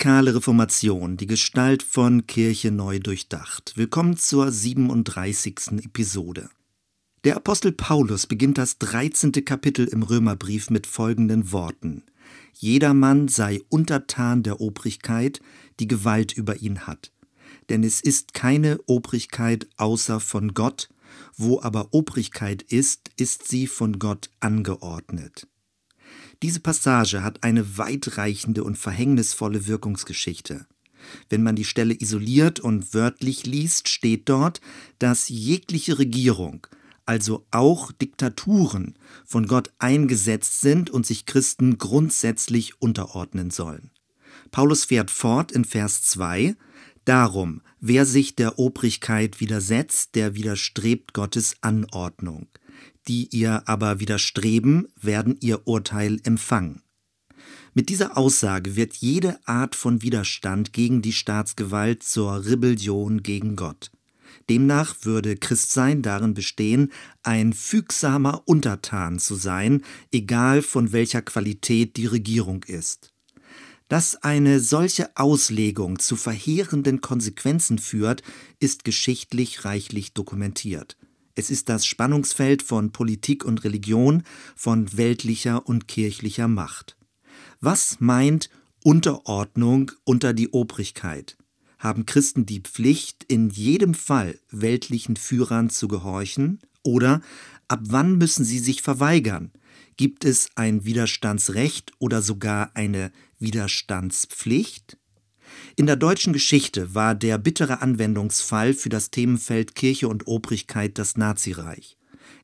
Radikale Reformation, die Gestalt von Kirche neu durchdacht. Willkommen zur 37. Episode. Der Apostel Paulus beginnt das 13. Kapitel im Römerbrief mit folgenden Worten. Jedermann sei untertan der Obrigkeit, die Gewalt über ihn hat. Denn es ist keine Obrigkeit außer von Gott, wo aber Obrigkeit ist, ist sie von Gott angeordnet. Diese Passage hat eine weitreichende und verhängnisvolle Wirkungsgeschichte. Wenn man die Stelle isoliert und wörtlich liest, steht dort, dass jegliche Regierung, also auch Diktaturen, von Gott eingesetzt sind und sich Christen grundsätzlich unterordnen sollen. Paulus fährt fort in Vers 2, Darum, wer sich der Obrigkeit widersetzt, der widerstrebt Gottes Anordnung die ihr aber widerstreben, werden ihr Urteil empfangen. Mit dieser Aussage wird jede Art von Widerstand gegen die Staatsgewalt zur Rebellion gegen Gott. Demnach würde Christsein darin bestehen, ein fügsamer Untertan zu sein, egal von welcher Qualität die Regierung ist. Dass eine solche Auslegung zu verheerenden Konsequenzen führt, ist geschichtlich reichlich dokumentiert. Es ist das Spannungsfeld von Politik und Religion, von weltlicher und kirchlicher Macht. Was meint Unterordnung unter die Obrigkeit? Haben Christen die Pflicht, in jedem Fall weltlichen Führern zu gehorchen? Oder ab wann müssen sie sich verweigern? Gibt es ein Widerstandsrecht oder sogar eine Widerstandspflicht? In der deutschen Geschichte war der bittere Anwendungsfall für das Themenfeld Kirche und Obrigkeit das Nazireich.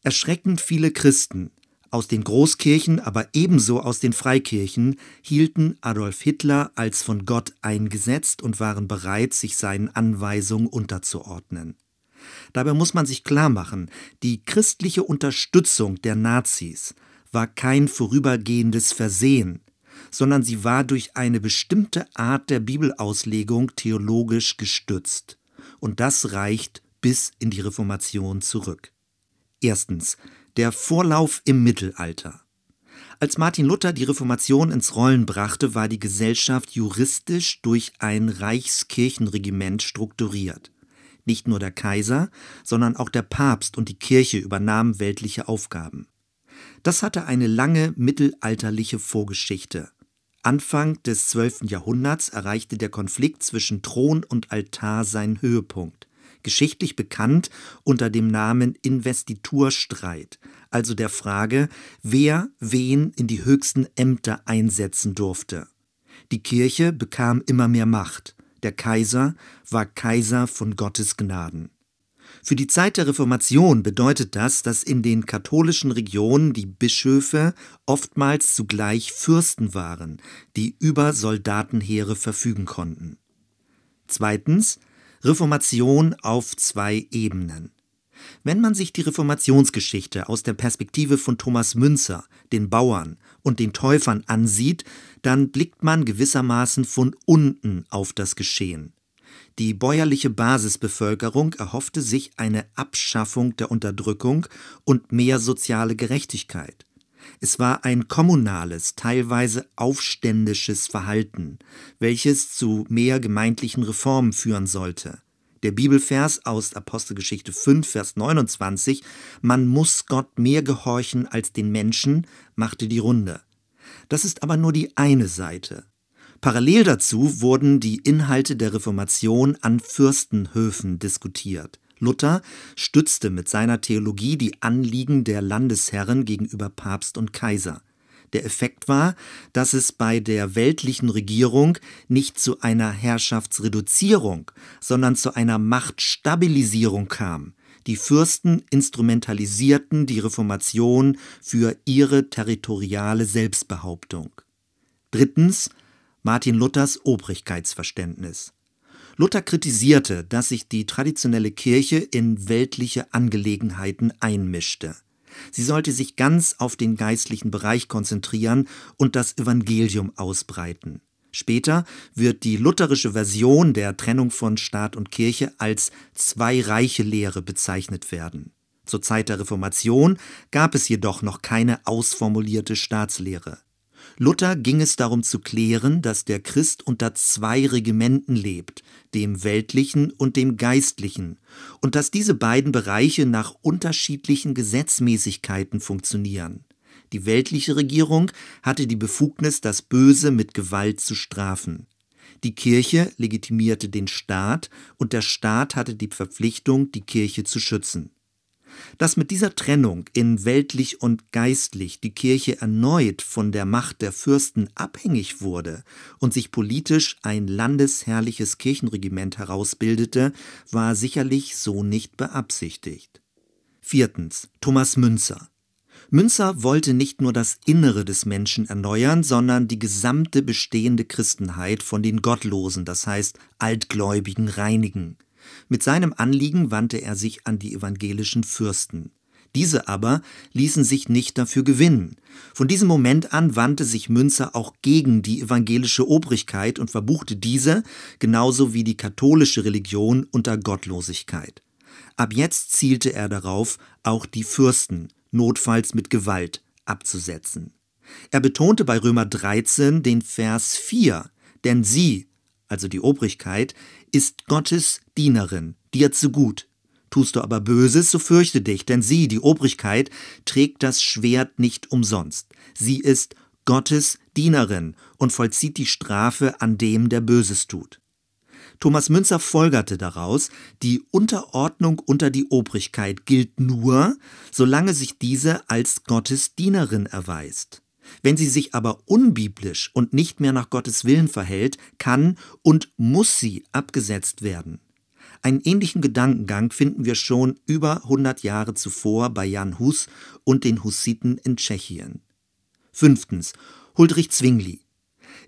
Erschreckend viele Christen aus den Großkirchen, aber ebenso aus den Freikirchen hielten Adolf Hitler als von Gott eingesetzt und waren bereit, sich seinen Anweisungen unterzuordnen. Dabei muss man sich klar machen, die christliche Unterstützung der Nazis war kein vorübergehendes Versehen, sondern sie war durch eine bestimmte Art der Bibelauslegung theologisch gestützt. Und das reicht bis in die Reformation zurück. Erstens. Der Vorlauf im Mittelalter. Als Martin Luther die Reformation ins Rollen brachte, war die Gesellschaft juristisch durch ein Reichskirchenregiment strukturiert. Nicht nur der Kaiser, sondern auch der Papst und die Kirche übernahmen weltliche Aufgaben. Das hatte eine lange mittelalterliche Vorgeschichte. Anfang des 12. Jahrhunderts erreichte der Konflikt zwischen Thron und Altar seinen Höhepunkt, geschichtlich bekannt unter dem Namen Investiturstreit, also der Frage, wer wen in die höchsten Ämter einsetzen durfte. Die Kirche bekam immer mehr Macht, der Kaiser war Kaiser von Gottes Gnaden. Für die Zeit der Reformation bedeutet das, dass in den katholischen Regionen die Bischöfe oftmals zugleich Fürsten waren, die über Soldatenheere verfügen konnten. Zweitens Reformation auf zwei Ebenen. Wenn man sich die Reformationsgeschichte aus der Perspektive von Thomas Münzer, den Bauern und den Täufern ansieht, dann blickt man gewissermaßen von unten auf das Geschehen. Die bäuerliche Basisbevölkerung erhoffte sich eine Abschaffung der Unterdrückung und mehr soziale Gerechtigkeit. Es war ein kommunales, teilweise aufständisches Verhalten, welches zu mehr gemeindlichen Reformen führen sollte. Der Bibelvers aus Apostelgeschichte 5, Vers 29, man muss Gott mehr gehorchen als den Menschen, machte die Runde. Das ist aber nur die eine Seite. Parallel dazu wurden die Inhalte der Reformation an Fürstenhöfen diskutiert. Luther stützte mit seiner Theologie die Anliegen der Landesherren gegenüber Papst und Kaiser. Der Effekt war, dass es bei der weltlichen Regierung nicht zu einer Herrschaftsreduzierung, sondern zu einer Machtstabilisierung kam. Die Fürsten instrumentalisierten die Reformation für ihre territoriale Selbstbehauptung. Drittens Martin Luthers Obrigkeitsverständnis. Luther kritisierte, dass sich die traditionelle Kirche in weltliche Angelegenheiten einmischte. Sie sollte sich ganz auf den geistlichen Bereich konzentrieren und das Evangelium ausbreiten. Später wird die lutherische Version der Trennung von Staat und Kirche als Zwei-Reiche-Lehre bezeichnet werden. Zur Zeit der Reformation gab es jedoch noch keine ausformulierte Staatslehre. Luther ging es darum zu klären, dass der Christ unter zwei Regimenten lebt, dem weltlichen und dem geistlichen, und dass diese beiden Bereiche nach unterschiedlichen Gesetzmäßigkeiten funktionieren. Die weltliche Regierung hatte die Befugnis, das Böse mit Gewalt zu strafen. Die Kirche legitimierte den Staat und der Staat hatte die Verpflichtung, die Kirche zu schützen. Dass mit dieser Trennung in weltlich und geistlich die Kirche erneut von der Macht der Fürsten abhängig wurde und sich politisch ein landesherrliches Kirchenregiment herausbildete, war sicherlich so nicht beabsichtigt. Viertens. Thomas Münzer. Münzer wollte nicht nur das Innere des Menschen erneuern, sondern die gesamte bestehende Christenheit von den Gottlosen, das heißt Altgläubigen, reinigen. Mit seinem Anliegen wandte er sich an die evangelischen Fürsten. Diese aber ließen sich nicht dafür gewinnen. Von diesem Moment an wandte sich Münzer auch gegen die evangelische Obrigkeit und verbuchte diese, genauso wie die katholische Religion, unter Gottlosigkeit. Ab jetzt zielte er darauf, auch die Fürsten, notfalls mit Gewalt, abzusetzen. Er betonte bei Römer 13 den Vers 4, denn sie, also die Obrigkeit, ist Gottes Dienerin, dir zu gut. Tust du aber Böses, so fürchte dich, denn sie, die Obrigkeit, trägt das Schwert nicht umsonst. Sie ist Gottes Dienerin und vollzieht die Strafe an dem, der Böses tut. Thomas Münzer folgerte daraus, die Unterordnung unter die Obrigkeit gilt nur, solange sich diese als Gottes Dienerin erweist. Wenn sie sich aber unbiblisch und nicht mehr nach Gottes Willen verhält, kann und muss sie abgesetzt werden. Einen ähnlichen Gedankengang finden wir schon über 100 Jahre zuvor bei Jan Hus und den Hussiten in Tschechien. Fünftens. Huldrych Zwingli.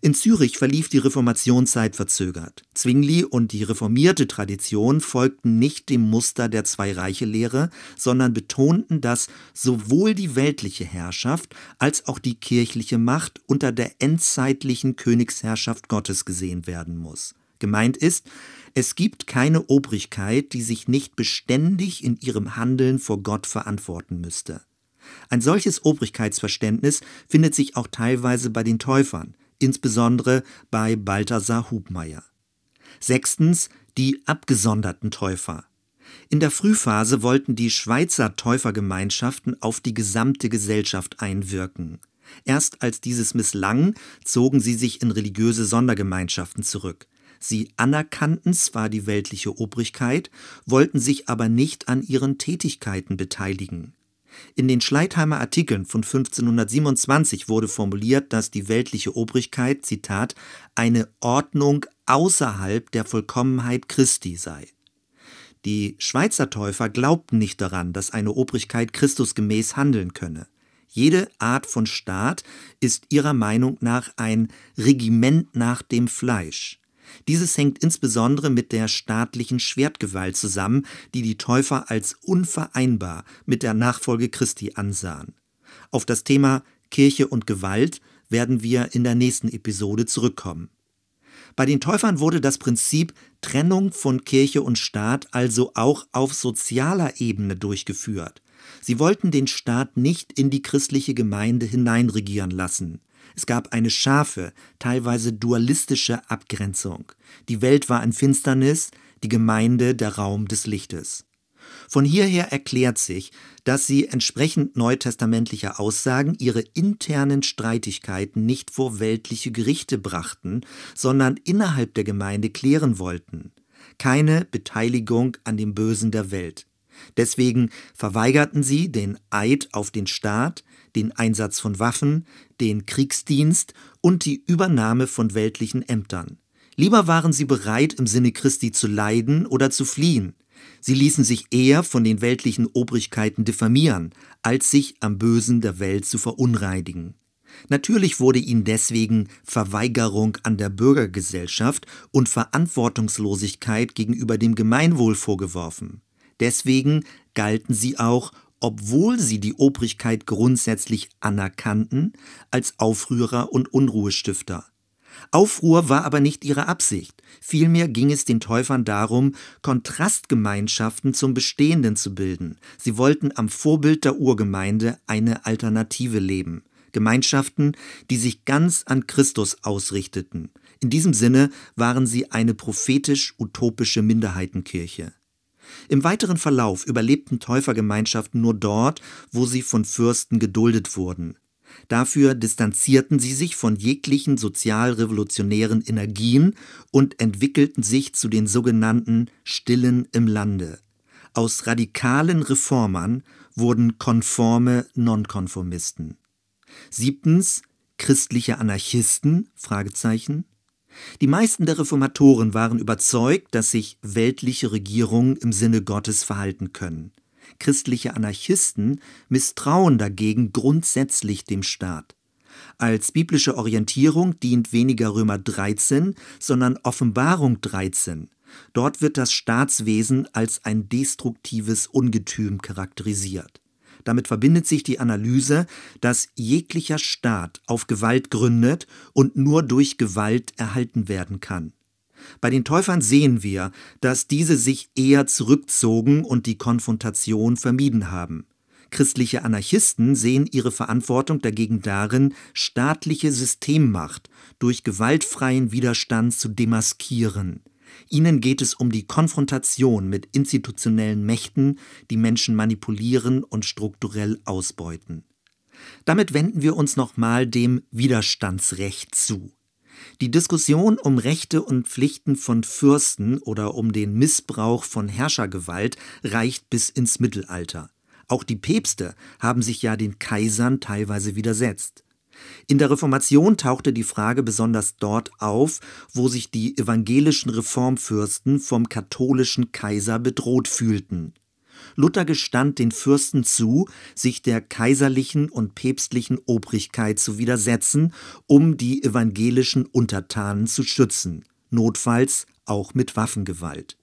In Zürich verlief die Reformationszeit verzögert. Zwingli und die reformierte Tradition folgten nicht dem Muster der Zwei-Reiche-Lehre, sondern betonten, dass sowohl die weltliche Herrschaft als auch die kirchliche Macht unter der endzeitlichen Königsherrschaft Gottes gesehen werden muss. Gemeint ist, es gibt keine Obrigkeit, die sich nicht beständig in ihrem Handeln vor Gott verantworten müsste. Ein solches Obrigkeitsverständnis findet sich auch teilweise bei den Täufern insbesondere bei Balthasar Hubmeier. Sechstens die abgesonderten Täufer. In der Frühphase wollten die Schweizer Täufergemeinschaften auf die gesamte Gesellschaft einwirken. Erst als dieses misslang, zogen sie sich in religiöse Sondergemeinschaften zurück. Sie anerkannten zwar die weltliche Obrigkeit, wollten sich aber nicht an ihren Tätigkeiten beteiligen. In den Schleitheimer Artikeln von 1527 wurde formuliert, dass die weltliche Obrigkeit, Zitat, eine Ordnung außerhalb der Vollkommenheit Christi sei. Die Schweizer Täufer glaubten nicht daran, dass eine Obrigkeit Christusgemäß handeln könne. Jede Art von Staat ist ihrer Meinung nach ein Regiment nach dem Fleisch. Dieses hängt insbesondere mit der staatlichen Schwertgewalt zusammen, die die Täufer als unvereinbar mit der Nachfolge Christi ansahen. Auf das Thema Kirche und Gewalt werden wir in der nächsten Episode zurückkommen. Bei den Täufern wurde das Prinzip Trennung von Kirche und Staat also auch auf sozialer Ebene durchgeführt. Sie wollten den Staat nicht in die christliche Gemeinde hineinregieren lassen. Es gab eine scharfe, teilweise dualistische Abgrenzung. Die Welt war in Finsternis, die Gemeinde der Raum des Lichtes. Von hierher erklärt sich, dass sie entsprechend neutestamentlicher Aussagen ihre internen Streitigkeiten nicht vor weltliche Gerichte brachten, sondern innerhalb der Gemeinde klären wollten. Keine Beteiligung an dem Bösen der Welt. Deswegen verweigerten sie den Eid auf den Staat, den Einsatz von Waffen, den Kriegsdienst und die Übernahme von weltlichen Ämtern. Lieber waren sie bereit, im Sinne Christi zu leiden oder zu fliehen. Sie ließen sich eher von den weltlichen Obrigkeiten diffamieren, als sich am Bösen der Welt zu verunreinigen. Natürlich wurde ihnen deswegen Verweigerung an der Bürgergesellschaft und Verantwortungslosigkeit gegenüber dem Gemeinwohl vorgeworfen. Deswegen galten sie auch obwohl sie die Obrigkeit grundsätzlich anerkannten, als Aufrührer und Unruhestifter. Aufruhr war aber nicht ihre Absicht, vielmehr ging es den Täufern darum, Kontrastgemeinschaften zum Bestehenden zu bilden. Sie wollten am Vorbild der Urgemeinde eine Alternative leben. Gemeinschaften, die sich ganz an Christus ausrichteten. In diesem Sinne waren sie eine prophetisch-utopische Minderheitenkirche. Im weiteren Verlauf überlebten Täufergemeinschaften nur dort, wo sie von Fürsten geduldet wurden. Dafür distanzierten sie sich von jeglichen sozialrevolutionären Energien und entwickelten sich zu den sogenannten Stillen im Lande. Aus radikalen Reformern wurden konforme Nonkonformisten. Siebtens christliche Anarchisten? Fragezeichen. Die meisten der Reformatoren waren überzeugt, dass sich weltliche Regierungen im Sinne Gottes verhalten können. Christliche Anarchisten misstrauen dagegen grundsätzlich dem Staat. Als biblische Orientierung dient weniger Römer 13, sondern Offenbarung 13. Dort wird das Staatswesen als ein destruktives Ungetüm charakterisiert. Damit verbindet sich die Analyse, dass jeglicher Staat auf Gewalt gründet und nur durch Gewalt erhalten werden kann. Bei den Täufern sehen wir, dass diese sich eher zurückzogen und die Konfrontation vermieden haben. Christliche Anarchisten sehen ihre Verantwortung dagegen darin, staatliche Systemmacht durch gewaltfreien Widerstand zu demaskieren. Ihnen geht es um die Konfrontation mit institutionellen Mächten, die Menschen manipulieren und strukturell ausbeuten. Damit wenden wir uns nochmal dem Widerstandsrecht zu. Die Diskussion um Rechte und Pflichten von Fürsten oder um den Missbrauch von Herrschergewalt reicht bis ins Mittelalter. Auch die Päpste haben sich ja den Kaisern teilweise widersetzt. In der Reformation tauchte die Frage besonders dort auf, wo sich die evangelischen Reformfürsten vom katholischen Kaiser bedroht fühlten. Luther gestand den Fürsten zu, sich der kaiserlichen und päpstlichen Obrigkeit zu widersetzen, um die evangelischen Untertanen zu schützen, notfalls auch mit Waffengewalt.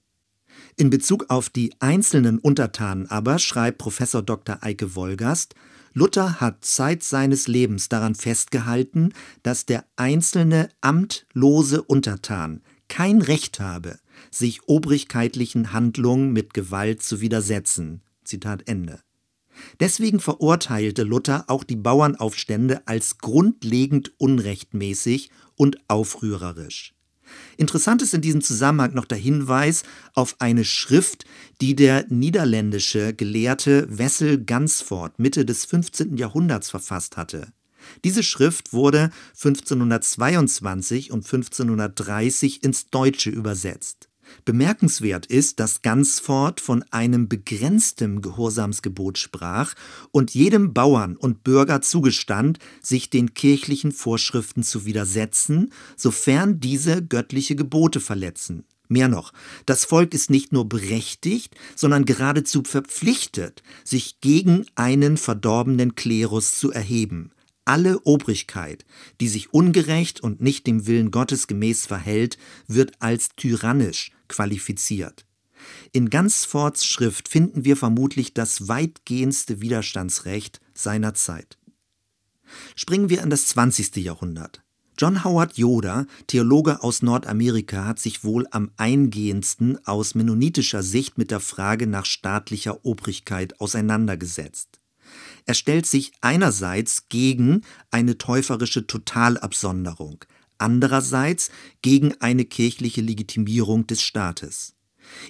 In Bezug auf die einzelnen Untertanen aber schreibt Professor Dr. Eike Wolgast, Luther hat Zeit seines Lebens daran festgehalten, dass der einzelne amtlose Untertan kein Recht habe, sich obrigkeitlichen Handlungen mit Gewalt zu widersetzen. Zitat Ende. Deswegen verurteilte Luther auch die Bauernaufstände als grundlegend unrechtmäßig und aufrührerisch. Interessant ist in diesem Zusammenhang noch der Hinweis auf eine Schrift, die der niederländische Gelehrte Wessel Gansford Mitte des 15. Jahrhunderts verfasst hatte. Diese Schrift wurde 1522 und 1530 ins Deutsche übersetzt. Bemerkenswert ist, dass Gansford von einem begrenzten Gehorsamsgebot sprach und jedem Bauern und Bürger zugestand, sich den kirchlichen Vorschriften zu widersetzen, sofern diese göttliche Gebote verletzen. Mehr noch, das Volk ist nicht nur berechtigt, sondern geradezu verpflichtet, sich gegen einen verdorbenen Klerus zu erheben. Alle Obrigkeit, die sich ungerecht und nicht dem Willen Gottes gemäß verhält, wird als tyrannisch qualifiziert. In Gansfords Schrift finden wir vermutlich das weitgehendste Widerstandsrecht seiner Zeit. Springen wir in das 20. Jahrhundert. John Howard Yoder, Theologe aus Nordamerika, hat sich wohl am eingehendsten aus mennonitischer Sicht mit der Frage nach staatlicher Obrigkeit auseinandergesetzt. Er stellt sich einerseits gegen eine täuferische Totalabsonderung, andererseits gegen eine kirchliche Legitimierung des Staates.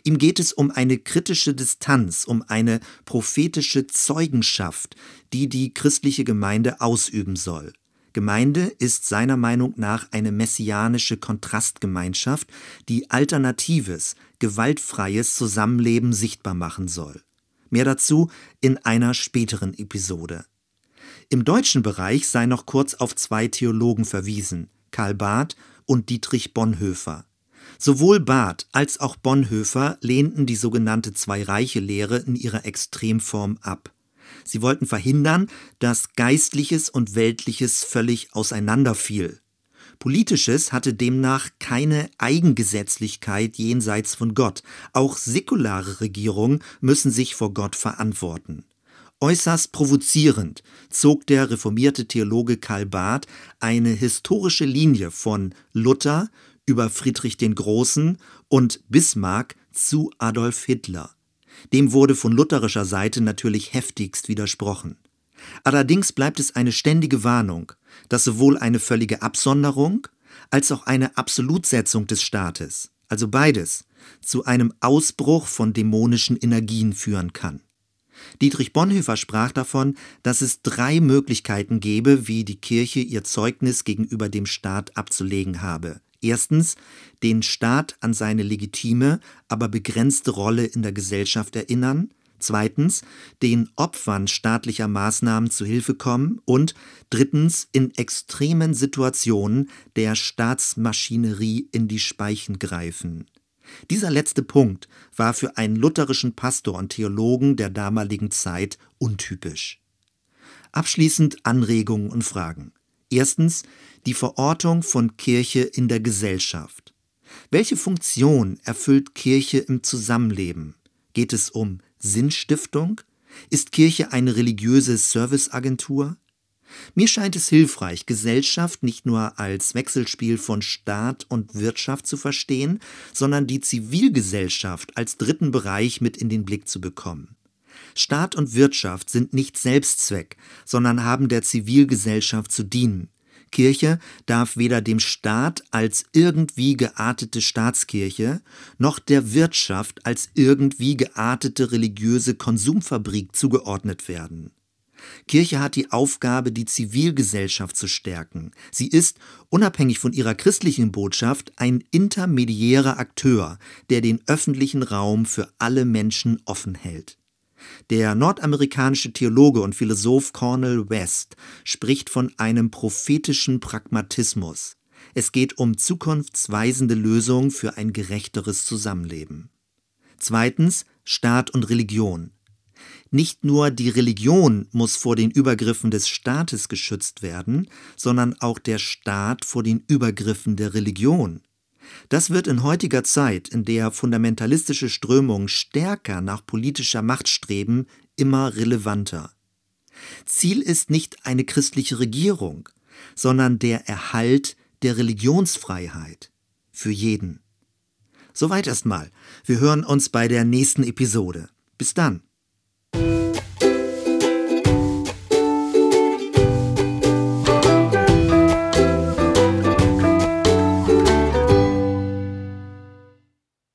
Ihm geht es um eine kritische Distanz, um eine prophetische Zeugenschaft, die die christliche Gemeinde ausüben soll. Gemeinde ist seiner Meinung nach eine messianische Kontrastgemeinschaft, die alternatives, gewaltfreies Zusammenleben sichtbar machen soll. Mehr dazu in einer späteren Episode. Im deutschen Bereich sei noch kurz auf zwei Theologen verwiesen, Karl Barth und Dietrich Bonhoeffer. Sowohl Barth als auch Bonhoeffer lehnten die sogenannte Zwei-Reiche-Lehre in ihrer Extremform ab. Sie wollten verhindern, dass Geistliches und Weltliches völlig auseinanderfiel. Politisches hatte demnach keine Eigengesetzlichkeit jenseits von Gott. Auch säkulare Regierungen müssen sich vor Gott verantworten. Äußerst provozierend zog der reformierte Theologe Karl Barth eine historische Linie von Luther über Friedrich den Großen und Bismarck zu Adolf Hitler. Dem wurde von lutherischer Seite natürlich heftigst widersprochen. Allerdings bleibt es eine ständige Warnung, dass sowohl eine völlige Absonderung als auch eine Absolutsetzung des Staates, also beides, zu einem Ausbruch von dämonischen Energien führen kann. Dietrich Bonhoeffer sprach davon, dass es drei Möglichkeiten gebe, wie die Kirche ihr Zeugnis gegenüber dem Staat abzulegen habe. Erstens, den Staat an seine legitime, aber begrenzte Rolle in der Gesellschaft erinnern. Zweitens, den Opfern staatlicher Maßnahmen zu Hilfe kommen. Und drittens, in extremen Situationen der Staatsmaschinerie in die Speichen greifen. Dieser letzte Punkt war für einen lutherischen Pastor und Theologen der damaligen Zeit untypisch. Abschließend Anregungen und Fragen. Erstens die Verortung von Kirche in der Gesellschaft. Welche Funktion erfüllt Kirche im Zusammenleben? Geht es um Sinnstiftung? Ist Kirche eine religiöse Serviceagentur? Mir scheint es hilfreich, Gesellschaft nicht nur als Wechselspiel von Staat und Wirtschaft zu verstehen, sondern die Zivilgesellschaft als dritten Bereich mit in den Blick zu bekommen. Staat und Wirtschaft sind nicht Selbstzweck, sondern haben der Zivilgesellschaft zu dienen. Kirche darf weder dem Staat als irgendwie geartete Staatskirche noch der Wirtschaft als irgendwie geartete religiöse Konsumfabrik zugeordnet werden. Kirche hat die Aufgabe, die Zivilgesellschaft zu stärken. Sie ist, unabhängig von ihrer christlichen Botschaft, ein intermediärer Akteur, der den öffentlichen Raum für alle Menschen offen hält. Der nordamerikanische Theologe und Philosoph Cornel West spricht von einem prophetischen Pragmatismus. Es geht um zukunftsweisende Lösungen für ein gerechteres Zusammenleben. Zweitens Staat und Religion. Nicht nur die Religion muss vor den Übergriffen des Staates geschützt werden, sondern auch der Staat vor den Übergriffen der Religion. Das wird in heutiger Zeit, in der fundamentalistische Strömungen stärker nach politischer Macht streben, immer relevanter. Ziel ist nicht eine christliche Regierung, sondern der Erhalt der Religionsfreiheit für jeden. Soweit erstmal. Wir hören uns bei der nächsten Episode. Bis dann.